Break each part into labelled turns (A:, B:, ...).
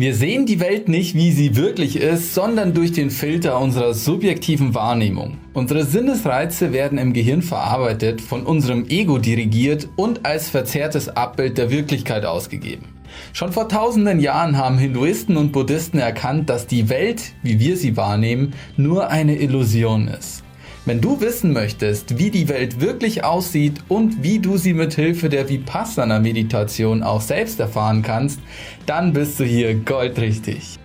A: Wir sehen die Welt nicht, wie sie wirklich ist, sondern durch den Filter unserer subjektiven Wahrnehmung. Unsere Sinnesreize werden im Gehirn verarbeitet, von unserem Ego dirigiert und als verzerrtes Abbild der Wirklichkeit ausgegeben. Schon vor tausenden Jahren haben Hinduisten und Buddhisten erkannt, dass die Welt, wie wir sie wahrnehmen, nur eine Illusion ist. Wenn du wissen möchtest, wie die Welt wirklich aussieht und wie du sie mit Hilfe der Vipassana Meditation auch selbst erfahren kannst, dann bist du hier goldrichtig.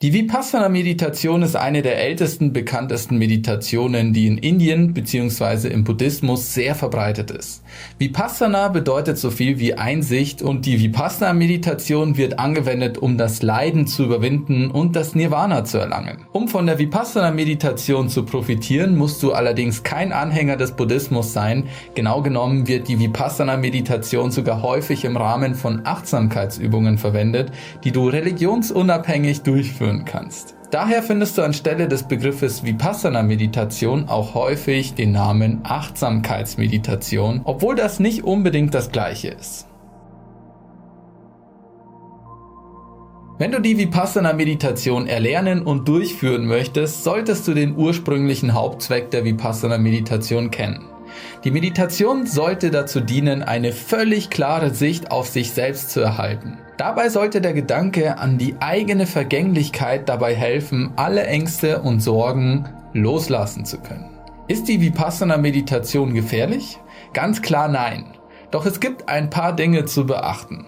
A: Die Vipassana-Meditation ist eine der ältesten, bekanntesten Meditationen, die in Indien bzw. im Buddhismus sehr verbreitet ist. Vipassana bedeutet so viel wie Einsicht und die Vipassana-Meditation wird angewendet, um das Leiden zu überwinden und das Nirvana zu erlangen. Um von der Vipassana-Meditation zu profitieren, musst du allerdings kein Anhänger des Buddhismus sein. Genau genommen wird die Vipassana-Meditation sogar häufig im Rahmen von Achtsamkeitsübungen verwendet, die du religionsunabhängig durchführst führen kannst. Daher findest du anstelle des Begriffes Vipassana-Meditation auch häufig den Namen Achtsamkeitsmeditation, obwohl das nicht unbedingt das gleiche ist. Wenn du die Vipassana-Meditation erlernen und durchführen möchtest, solltest du den ursprünglichen Hauptzweck der Vipassana-Meditation kennen. Die Meditation sollte dazu dienen, eine völlig klare Sicht auf sich selbst zu erhalten. Dabei sollte der Gedanke an die eigene Vergänglichkeit dabei helfen, alle Ängste und Sorgen loslassen zu können. Ist die Vipassana-Meditation gefährlich? Ganz klar nein. Doch es gibt ein paar Dinge zu beachten.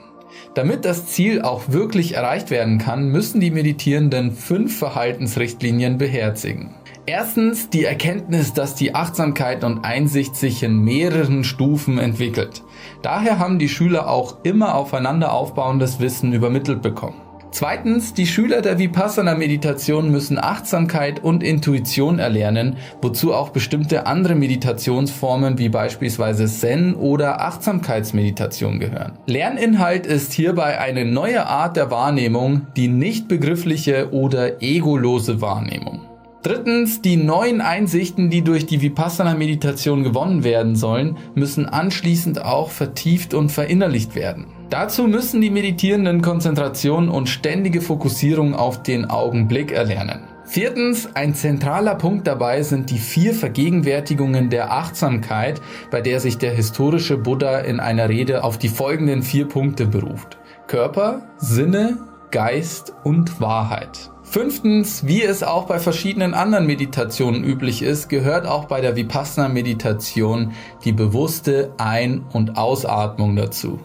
A: Damit das Ziel auch wirklich erreicht werden kann, müssen die Meditierenden fünf Verhaltensrichtlinien beherzigen. Erstens die Erkenntnis, dass die Achtsamkeit und Einsicht sich in mehreren Stufen entwickelt. Daher haben die Schüler auch immer aufeinander aufbauendes Wissen übermittelt bekommen. Zweitens, die Schüler der Vipassana-Meditation müssen Achtsamkeit und Intuition erlernen, wozu auch bestimmte andere Meditationsformen wie beispielsweise Zen oder Achtsamkeitsmeditation gehören. Lerninhalt ist hierbei eine neue Art der Wahrnehmung, die nicht begriffliche oder egolose Wahrnehmung. Drittens, die neuen Einsichten, die durch die Vipassana-Meditation gewonnen werden sollen, müssen anschließend auch vertieft und verinnerlicht werden. Dazu müssen die Meditierenden Konzentration und ständige Fokussierung auf den Augenblick erlernen. Viertens, ein zentraler Punkt dabei sind die vier Vergegenwärtigungen der Achtsamkeit, bei der sich der historische Buddha in einer Rede auf die folgenden vier Punkte beruft. Körper, Sinne, Geist und Wahrheit. Fünftens, wie es auch bei verschiedenen anderen Meditationen üblich ist, gehört auch bei der Vipassana-Meditation die bewusste Ein- und Ausatmung dazu.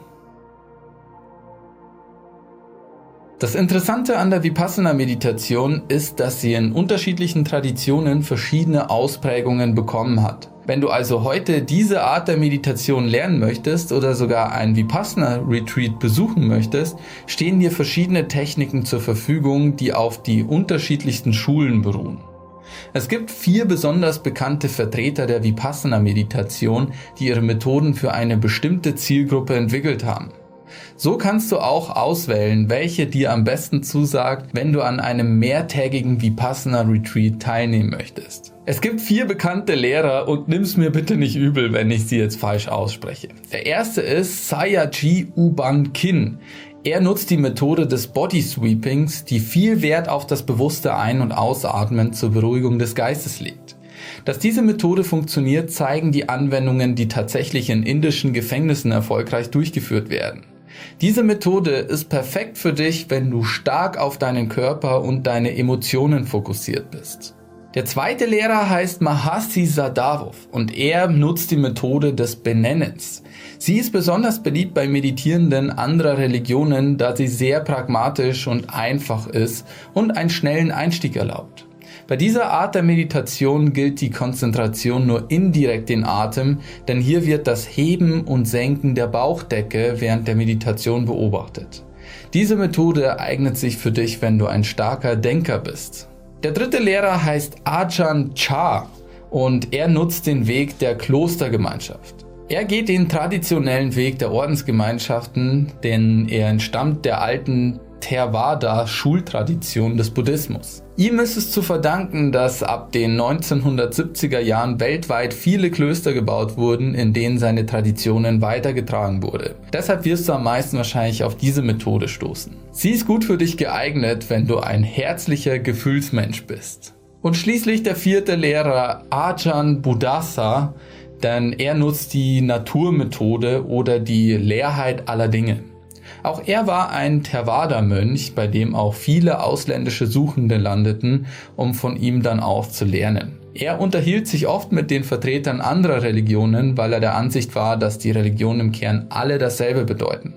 A: Das Interessante an der Vipassana-Meditation ist, dass sie in unterschiedlichen Traditionen verschiedene Ausprägungen bekommen hat. Wenn du also heute diese Art der Meditation lernen möchtest oder sogar ein Vipassana Retreat besuchen möchtest, stehen dir verschiedene Techniken zur Verfügung, die auf die unterschiedlichsten Schulen beruhen. Es gibt vier besonders bekannte Vertreter der Vipassana Meditation, die ihre Methoden für eine bestimmte Zielgruppe entwickelt haben. So kannst du auch auswählen, welche dir am besten zusagt, wenn du an einem mehrtägigen Vipassana Retreat teilnehmen möchtest. Es gibt vier bekannte Lehrer und nimm's mir bitte nicht übel, wenn ich sie jetzt falsch ausspreche. Der erste ist Sayaji Uban Kin. Er nutzt die Methode des Body Sweepings, die viel Wert auf das bewusste Ein- und Ausatmen zur Beruhigung des Geistes legt. Dass diese Methode funktioniert, zeigen die Anwendungen, die tatsächlich in indischen Gefängnissen erfolgreich durchgeführt werden. Diese Methode ist perfekt für dich, wenn du stark auf deinen Körper und deine Emotionen fokussiert bist. Der zweite Lehrer heißt Mahasi Sadavov und er nutzt die Methode des Benennens. Sie ist besonders beliebt bei Meditierenden anderer Religionen, da sie sehr pragmatisch und einfach ist und einen schnellen Einstieg erlaubt. Bei dieser Art der Meditation gilt die Konzentration nur indirekt den Atem, denn hier wird das Heben und Senken der Bauchdecke während der Meditation beobachtet. Diese Methode eignet sich für dich, wenn du ein starker Denker bist. Der dritte Lehrer heißt Ajahn Chah und er nutzt den Weg der Klostergemeinschaft. Er geht den traditionellen Weg der Ordensgemeinschaften, denn er entstammt der alten Theravada-Schultradition des Buddhismus. Ihm ist es zu verdanken, dass ab den 1970er Jahren weltweit viele Klöster gebaut wurden, in denen seine Traditionen weitergetragen wurde. Deshalb wirst du am meisten wahrscheinlich auf diese Methode stoßen. Sie ist gut für dich geeignet, wenn du ein herzlicher Gefühlsmensch bist. Und schließlich der vierte Lehrer Ajahn Buddhasa, denn er nutzt die Naturmethode oder die Leerheit aller Dinge. Auch er war ein Theravada-Mönch, bei dem auch viele ausländische Suchende landeten, um von ihm dann auch zu lernen. Er unterhielt sich oft mit den Vertretern anderer Religionen, weil er der Ansicht war, dass die Religionen im Kern alle dasselbe bedeuten.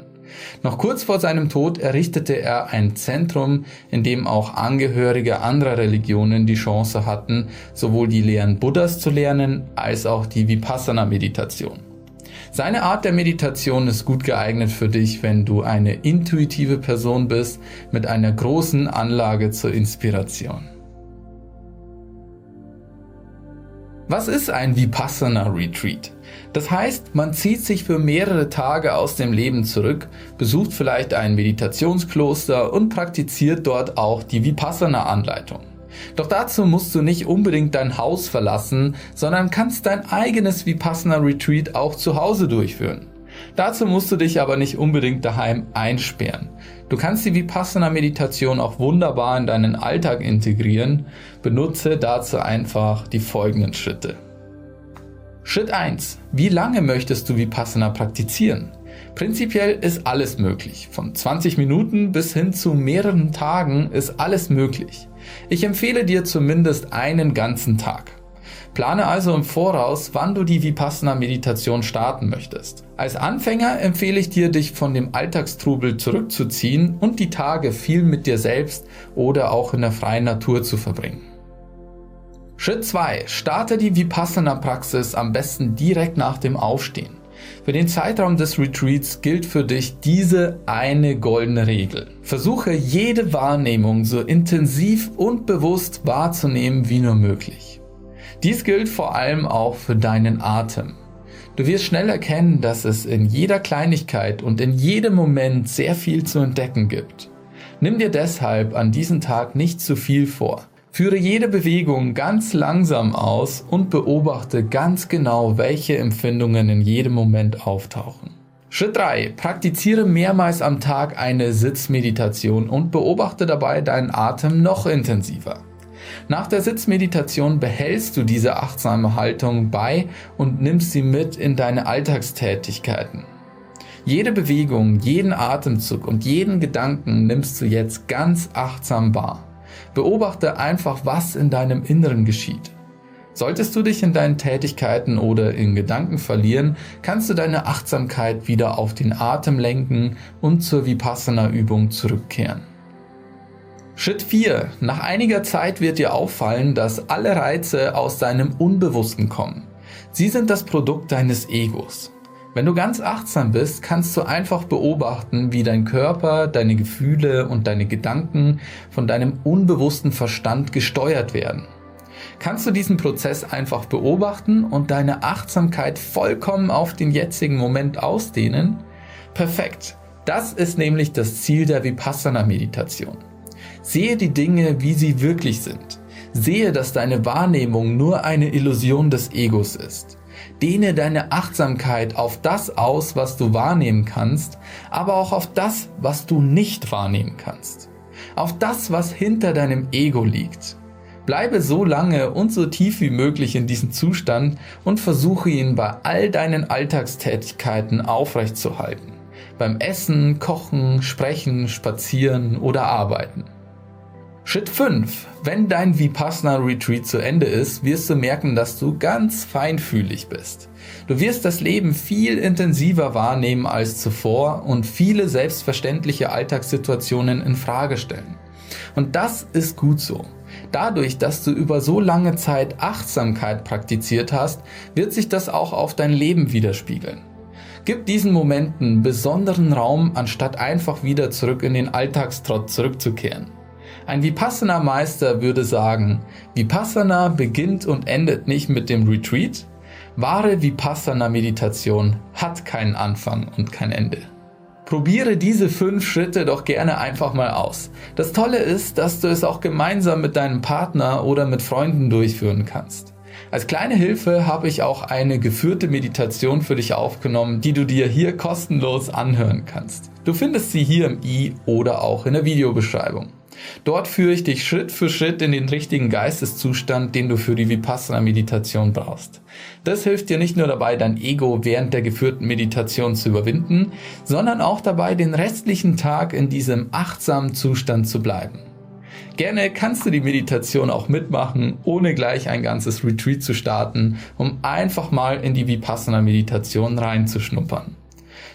A: Noch kurz vor seinem Tod errichtete er ein Zentrum, in dem auch Angehörige anderer Religionen die Chance hatten, sowohl die Lehren Buddhas zu lernen, als auch die Vipassana-Meditation. Seine Art der Meditation ist gut geeignet für dich, wenn du eine intuitive Person bist mit einer großen Anlage zur Inspiration. Was ist ein Vipassana Retreat? Das heißt, man zieht sich für mehrere Tage aus dem Leben zurück, besucht vielleicht ein Meditationskloster und praktiziert dort auch die Vipassana-Anleitung. Doch dazu musst du nicht unbedingt dein Haus verlassen, sondern kannst dein eigenes Vipassana Retreat auch zu Hause durchführen. Dazu musst du dich aber nicht unbedingt daheim einsperren. Du kannst die Vipassana Meditation auch wunderbar in deinen Alltag integrieren. Benutze dazu einfach die folgenden Schritte. Schritt 1. Wie lange möchtest du Vipassana praktizieren? Prinzipiell ist alles möglich. Von 20 Minuten bis hin zu mehreren Tagen ist alles möglich. Ich empfehle dir zumindest einen ganzen Tag. Plane also im Voraus, wann du die Vipassana-Meditation starten möchtest. Als Anfänger empfehle ich dir, dich von dem Alltagstrubel zurückzuziehen und die Tage viel mit dir selbst oder auch in der freien Natur zu verbringen. Schritt 2. Starte die Vipassana-Praxis am besten direkt nach dem Aufstehen. Für den Zeitraum des Retreats gilt für dich diese eine goldene Regel. Versuche jede Wahrnehmung so intensiv und bewusst wahrzunehmen wie nur möglich. Dies gilt vor allem auch für deinen Atem. Du wirst schnell erkennen, dass es in jeder Kleinigkeit und in jedem Moment sehr viel zu entdecken gibt. Nimm dir deshalb an diesem Tag nicht zu viel vor. Führe jede Bewegung ganz langsam aus und beobachte ganz genau, welche Empfindungen in jedem Moment auftauchen. Schritt 3. Praktiziere mehrmals am Tag eine Sitzmeditation und beobachte dabei deinen Atem noch intensiver. Nach der Sitzmeditation behältst du diese achtsame Haltung bei und nimmst sie mit in deine Alltagstätigkeiten. Jede Bewegung, jeden Atemzug und jeden Gedanken nimmst du jetzt ganz achtsam wahr. Beobachte einfach, was in deinem Inneren geschieht. Solltest du dich in deinen Tätigkeiten oder in Gedanken verlieren, kannst du deine Achtsamkeit wieder auf den Atem lenken und zur Vipassana-Übung zurückkehren. Schritt 4. Nach einiger Zeit wird dir auffallen, dass alle Reize aus deinem Unbewussten kommen. Sie sind das Produkt deines Egos. Wenn du ganz achtsam bist, kannst du einfach beobachten, wie dein Körper, deine Gefühle und deine Gedanken von deinem unbewussten Verstand gesteuert werden. Kannst du diesen Prozess einfach beobachten und deine Achtsamkeit vollkommen auf den jetzigen Moment ausdehnen? Perfekt. Das ist nämlich das Ziel der Vipassana-Meditation. Sehe die Dinge, wie sie wirklich sind. Sehe, dass deine Wahrnehmung nur eine Illusion des Egos ist. Dehne deine Achtsamkeit auf das aus, was du wahrnehmen kannst, aber auch auf das, was du nicht wahrnehmen kannst. Auf das, was hinter deinem Ego liegt. Bleibe so lange und so tief wie möglich in diesem Zustand und versuche ihn bei all deinen Alltagstätigkeiten aufrechtzuerhalten. Beim Essen, Kochen, Sprechen, Spazieren oder Arbeiten. Schritt 5. Wenn dein Vipassana Retreat zu Ende ist, wirst du merken, dass du ganz feinfühlig bist. Du wirst das Leben viel intensiver wahrnehmen als zuvor und viele selbstverständliche Alltagssituationen in Frage stellen. Und das ist gut so. Dadurch, dass du über so lange Zeit Achtsamkeit praktiziert hast, wird sich das auch auf dein Leben widerspiegeln. Gib diesen Momenten besonderen Raum, anstatt einfach wieder zurück in den Alltagstrott zurückzukehren. Ein Vipassana-Meister würde sagen, Vipassana beginnt und endet nicht mit dem Retreat. Wahre Vipassana-Meditation hat keinen Anfang und kein Ende. Probiere diese fünf Schritte doch gerne einfach mal aus. Das Tolle ist, dass du es auch gemeinsam mit deinem Partner oder mit Freunden durchführen kannst. Als kleine Hilfe habe ich auch eine geführte Meditation für dich aufgenommen, die du dir hier kostenlos anhören kannst. Du findest sie hier im i oder auch in der Videobeschreibung. Dort führe ich dich Schritt für Schritt in den richtigen Geisteszustand, den du für die Vipassana-Meditation brauchst. Das hilft dir nicht nur dabei, dein Ego während der geführten Meditation zu überwinden, sondern auch dabei, den restlichen Tag in diesem achtsamen Zustand zu bleiben. Gerne kannst du die Meditation auch mitmachen, ohne gleich ein ganzes Retreat zu starten, um einfach mal in die Vipassana-Meditation reinzuschnuppern.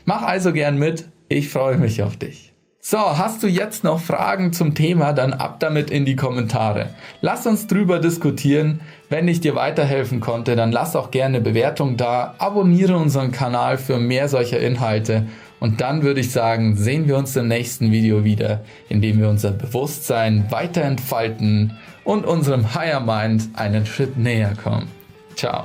A: Mach also gern mit, ich freue mich auf dich. So, hast du jetzt noch Fragen zum Thema, dann ab damit in die Kommentare. Lass uns drüber diskutieren. Wenn ich dir weiterhelfen konnte, dann lass auch gerne Bewertung da, abonniere unseren Kanal für mehr solcher Inhalte und dann würde ich sagen, sehen wir uns im nächsten Video wieder, in dem wir unser Bewusstsein weiter entfalten und unserem Higher Mind einen Schritt näher kommen. Ciao.